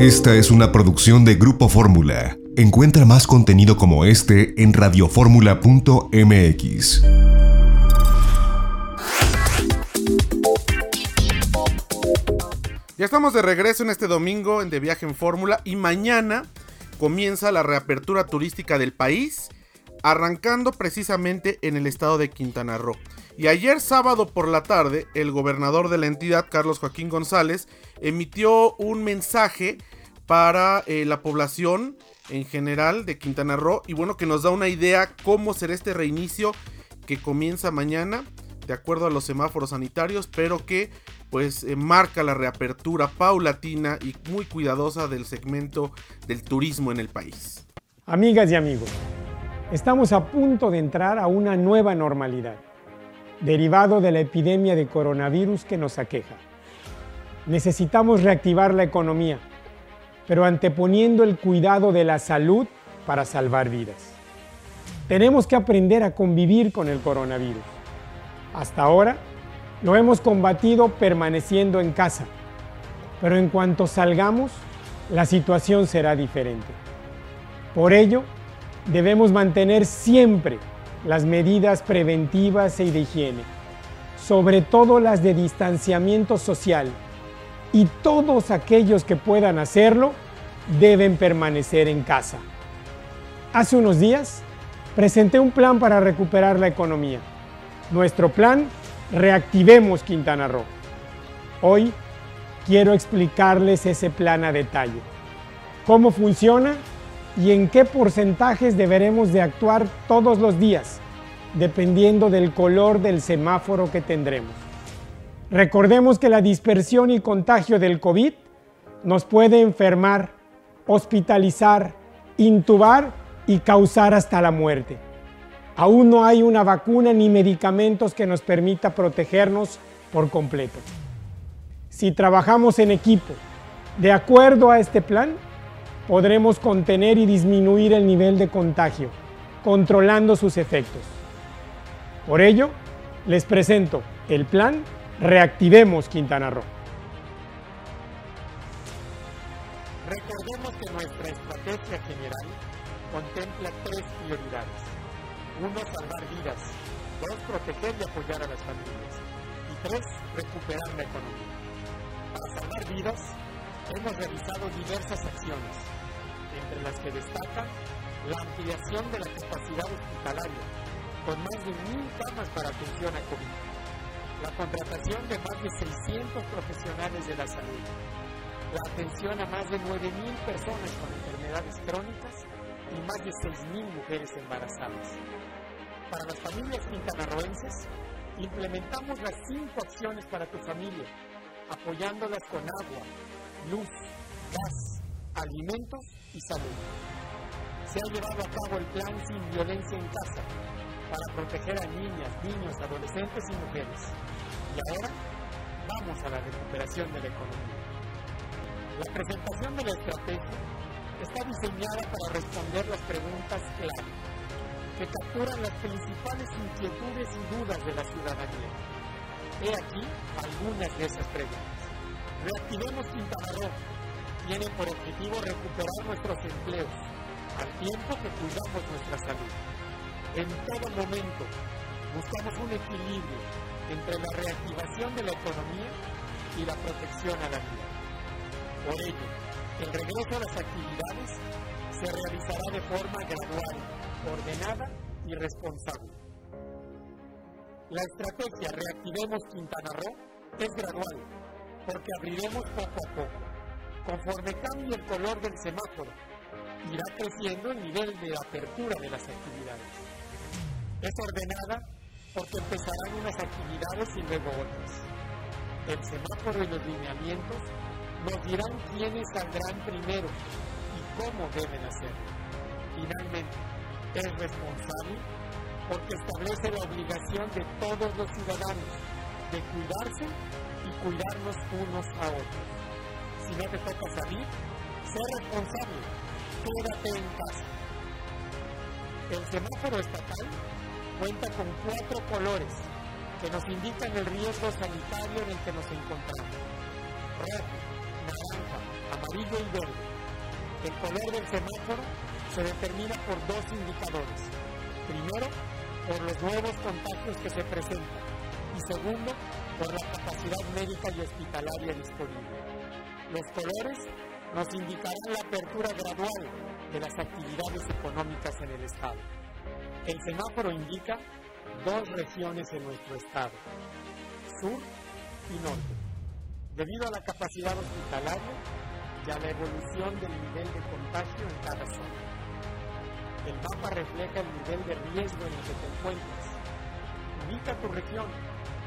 Esta es una producción de Grupo Fórmula. Encuentra más contenido como este en radioformula.mx. Ya estamos de regreso en este domingo en De Viaje en Fórmula y mañana comienza la reapertura turística del país, arrancando precisamente en el estado de Quintana Roo. Y ayer sábado por la tarde, el gobernador de la entidad, Carlos Joaquín González, emitió un mensaje para eh, la población en general de Quintana Roo y bueno que nos da una idea cómo será este reinicio que comienza mañana de acuerdo a los semáforos sanitarios pero que pues eh, marca la reapertura paulatina y muy cuidadosa del segmento del turismo en el país. Amigas y amigos, estamos a punto de entrar a una nueva normalidad derivado de la epidemia de coronavirus que nos aqueja. Necesitamos reactivar la economía, pero anteponiendo el cuidado de la salud para salvar vidas. Tenemos que aprender a convivir con el coronavirus. Hasta ahora lo hemos combatido permaneciendo en casa, pero en cuanto salgamos, la situación será diferente. Por ello, debemos mantener siempre las medidas preventivas y de higiene, sobre todo las de distanciamiento social, y todos aquellos que puedan hacerlo deben permanecer en casa. Hace unos días presenté un plan para recuperar la economía. Nuestro plan, Reactivemos Quintana Roo. Hoy quiero explicarles ese plan a detalle. Cómo funciona y en qué porcentajes deberemos de actuar todos los días, dependiendo del color del semáforo que tendremos. Recordemos que la dispersión y contagio del COVID nos puede enfermar, hospitalizar, intubar y causar hasta la muerte. Aún no hay una vacuna ni medicamentos que nos permita protegernos por completo. Si trabajamos en equipo, de acuerdo a este plan, podremos contener y disminuir el nivel de contagio, controlando sus efectos. Por ello, les presento el plan Reactivemos Quintana Roo. Recordemos que nuestra estrategia general contempla tres prioridades. Uno, salvar vidas. Dos, proteger y apoyar a las familias. Y tres, recuperar la economía. Para salvar vidas, hemos realizado diversas acciones, entre las que destacan la ampliación de la capacidad hospitalaria, con más de mil camas para atención a COVID, la contratación de más de 600 profesionales de la salud, la atención a más de 9.000 personas con enfermedades crónicas y más de 6.000 mujeres embarazadas. Para las familias quintanarroenses, implementamos las cinco acciones para tu familia, apoyándolas con agua, luz, gas, alimentos y salud. Se ha llevado a cabo el plan Sin Violencia en Casa para proteger a niñas, niños, adolescentes y mujeres. Y ahora vamos a la recuperación de la economía. La presentación de la estrategia está diseñada para responder las preguntas clave que capturan las principales inquietudes y dudas de la ciudadanía. He aquí algunas de esas preguntas. Reactivemos Quintana Roo. Tiene por objetivo recuperar nuestros empleos, al tiempo que cuidamos nuestra salud. En todo momento buscamos un equilibrio entre la reactivación de la economía y la protección a la vida. Por ello, el regreso a las actividades se realizará de forma gradual, ordenada y responsable. La estrategia Reactivemos Quintana Roo es gradual porque abriremos poco a poco. Conforme cambie el color del semáforo, irá creciendo el nivel de apertura de las actividades. Es ordenada porque empezarán unas actividades y luego otras. El semáforo y los lineamientos nos dirán quiénes saldrán primero y cómo deben hacerlo. Finalmente, es responsable porque establece la obligación de todos los ciudadanos de cuidarse y cuidarnos unos a otros. Si no te toca salir, sé responsable, quédate en casa. El semáforo estatal cuenta con cuatro colores que nos indican el riesgo sanitario en el que nos encontramos. Rojo, naranja, amarillo y verde. El color del semáforo se determina por dos indicadores. Primero, por los nuevos contagios que se presentan y segundo, por la capacidad médica y hospitalaria disponible. Los colores nos indicarán la apertura gradual de las actividades económicas en el Estado. El semáforo indica dos regiones en nuestro Estado, sur y norte. Debido a la capacidad hospitalaria y a la evolución del nivel de contagio en cada zona. El mapa refleja el nivel de riesgo en el que te encuentras. Ubica tu región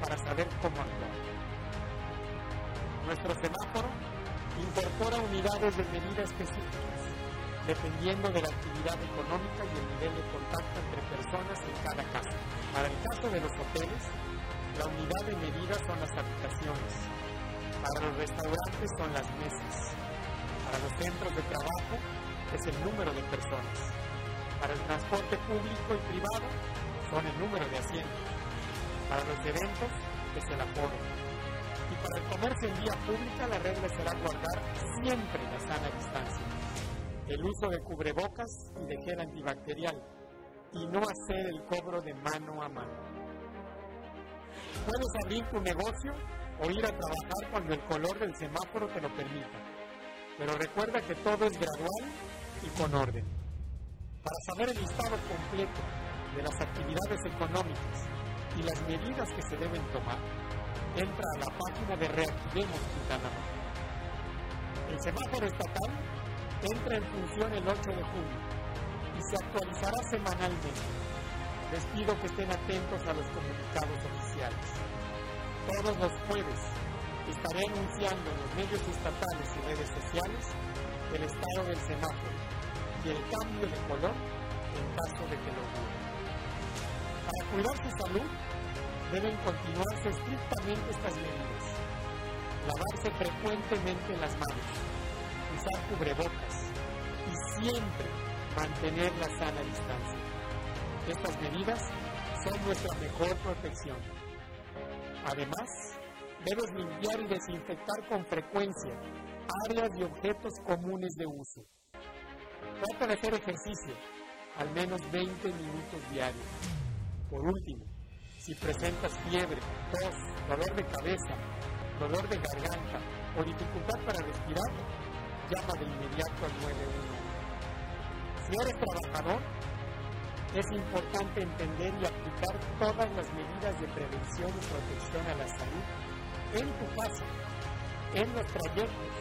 para saber cómo actuar. Nuestro semáforo incorpora unidades de medida específicas, dependiendo de la actividad económica y el nivel de contacto entre personas en cada casa. Para el caso de los hoteles, la unidad de medida son las habitaciones. Para los restaurantes son las mesas. Para los centros de trabajo es el número de personas. Para el transporte público y privado son el número de asientos. Para los eventos es el aforo. Y para el comercio en vía pública la regla será guardar siempre la sana distancia. El uso de cubrebocas y de gel antibacterial y no hacer el cobro de mano a mano. Puedes abrir tu negocio o ir a trabajar cuando el color del semáforo te lo permita, pero recuerda que todo es gradual y con orden. Para saber el listado completo de las actividades económicas y las medidas que se deben tomar, entra a la página de Reactivemos Quintana El semáforo estatal entra en función el 8 de junio y se actualizará semanalmente. Les pido que estén atentos a los comunicados oficiales. Todos los jueves estaré anunciando en los medios estatales y redes sociales el estado del semáforo y el cambio de color en caso de que lo ocurra. Para cuidar su salud, deben continuarse estrictamente estas medidas. Lavarse frecuentemente las manos, usar cubrebocas y siempre mantener la sana distancia. Estas medidas son nuestra mejor protección. Además, debes limpiar y desinfectar con frecuencia áreas y objetos comunes de uso. Trata de hacer ejercicio, al menos 20 minutos diarios. Por último, si presentas fiebre, tos, dolor de cabeza, dolor de garganta o dificultad para respirar, llama de inmediato al 911. Si eres trabajador, es importante entender y aplicar todas las medidas de prevención y protección a la salud en tu casa, en los trayectos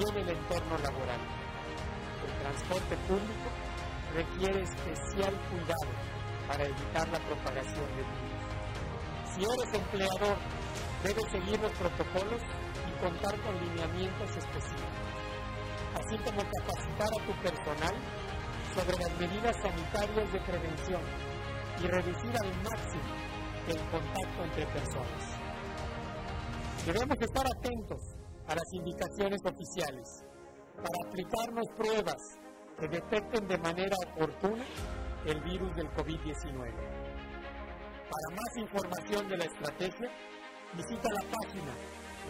y en el entorno laboral. El transporte público requiere especial cuidado para evitar la propagación del virus. Si eres empleador, debes seguir los protocolos y contar con lineamientos específicos, así como capacitar a tu personal sobre las medidas sanitarias de prevención y reducir al máximo el contacto entre personas. Debemos estar atentos a las indicaciones oficiales para aplicarnos pruebas que detecten de manera oportuna el virus del COVID-19. Para más información de la estrategia, visita la página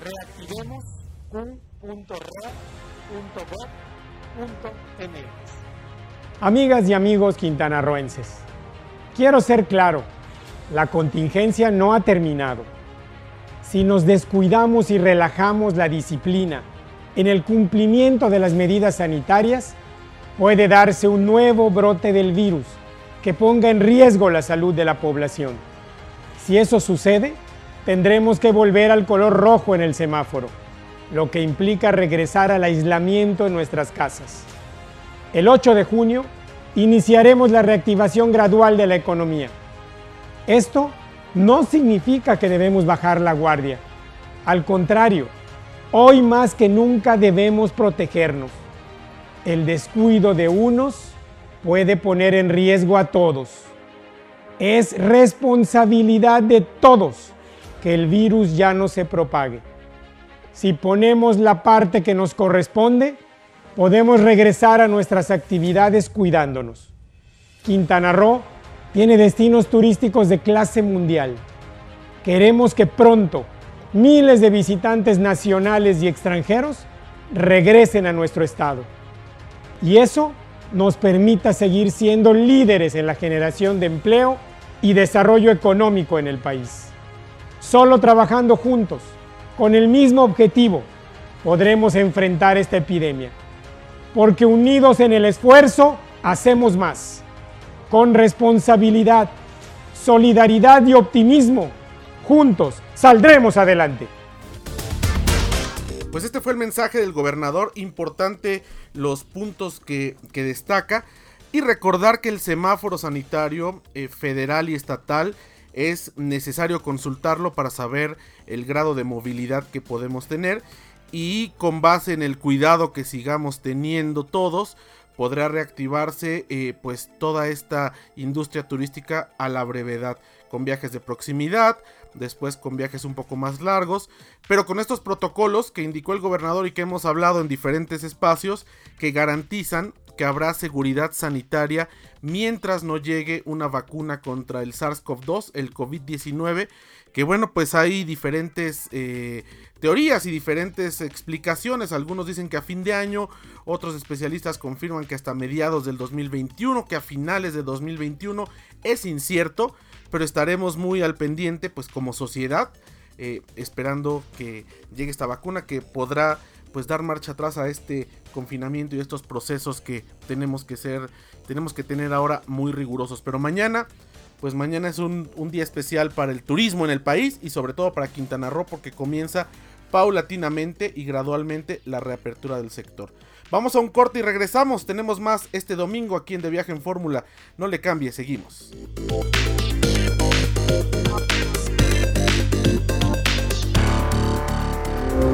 reactivemos.q.red.gov.mx. Amigas y amigos quintanarroenses, quiero ser claro, la contingencia no ha terminado. Si nos descuidamos y relajamos la disciplina en el cumplimiento de las medidas sanitarias, puede darse un nuevo brote del virus que ponga en riesgo la salud de la población. Si eso sucede, tendremos que volver al color rojo en el semáforo, lo que implica regresar al aislamiento en nuestras casas. El 8 de junio iniciaremos la reactivación gradual de la economía. Esto no significa que debemos bajar la guardia. Al contrario, hoy más que nunca debemos protegernos. El descuido de unos puede poner en riesgo a todos. Es responsabilidad de todos que el virus ya no se propague. Si ponemos la parte que nos corresponde, podemos regresar a nuestras actividades cuidándonos. Quintana Roo tiene destinos turísticos de clase mundial. Queremos que pronto miles de visitantes nacionales y extranjeros regresen a nuestro estado. Y eso nos permita seguir siendo líderes en la generación de empleo y desarrollo económico en el país. Solo trabajando juntos, con el mismo objetivo, podremos enfrentar esta epidemia. Porque unidos en el esfuerzo, hacemos más. Con responsabilidad, solidaridad y optimismo, juntos saldremos adelante. Pues este fue el mensaje del gobernador, importante los puntos que, destaca y recordar que el semáforo sanitario eh, federal y estatal es necesario consultarlo para saber el grado de movilidad que podemos tener. Y con base en el cuidado que sigamos teniendo todos podrá reactivarse eh, pues toda esta industria turística a la brevedad. Con viajes de proximidad después con viajes un poco más largos, pero con estos protocolos que indicó el gobernador y que hemos hablado en diferentes espacios que garantizan que habrá seguridad sanitaria mientras no llegue una vacuna contra el SARS-CoV-2, el COVID-19, que bueno, pues hay diferentes eh, teorías y diferentes explicaciones. Algunos dicen que a fin de año, otros especialistas confirman que hasta mediados del 2021, que a finales de 2021 es incierto, pero estaremos muy al pendiente, pues como sociedad, eh, esperando que llegue esta vacuna que podrá pues dar marcha atrás a este confinamiento y estos procesos que tenemos que ser, tenemos que tener ahora muy rigurosos. Pero mañana, pues mañana es un, día especial para el turismo en el país y sobre todo para Quintana Roo porque comienza paulatinamente y gradualmente la reapertura del sector. Vamos a un corte y regresamos. Tenemos más este domingo aquí en De Viaje en Fórmula. No le cambie, seguimos.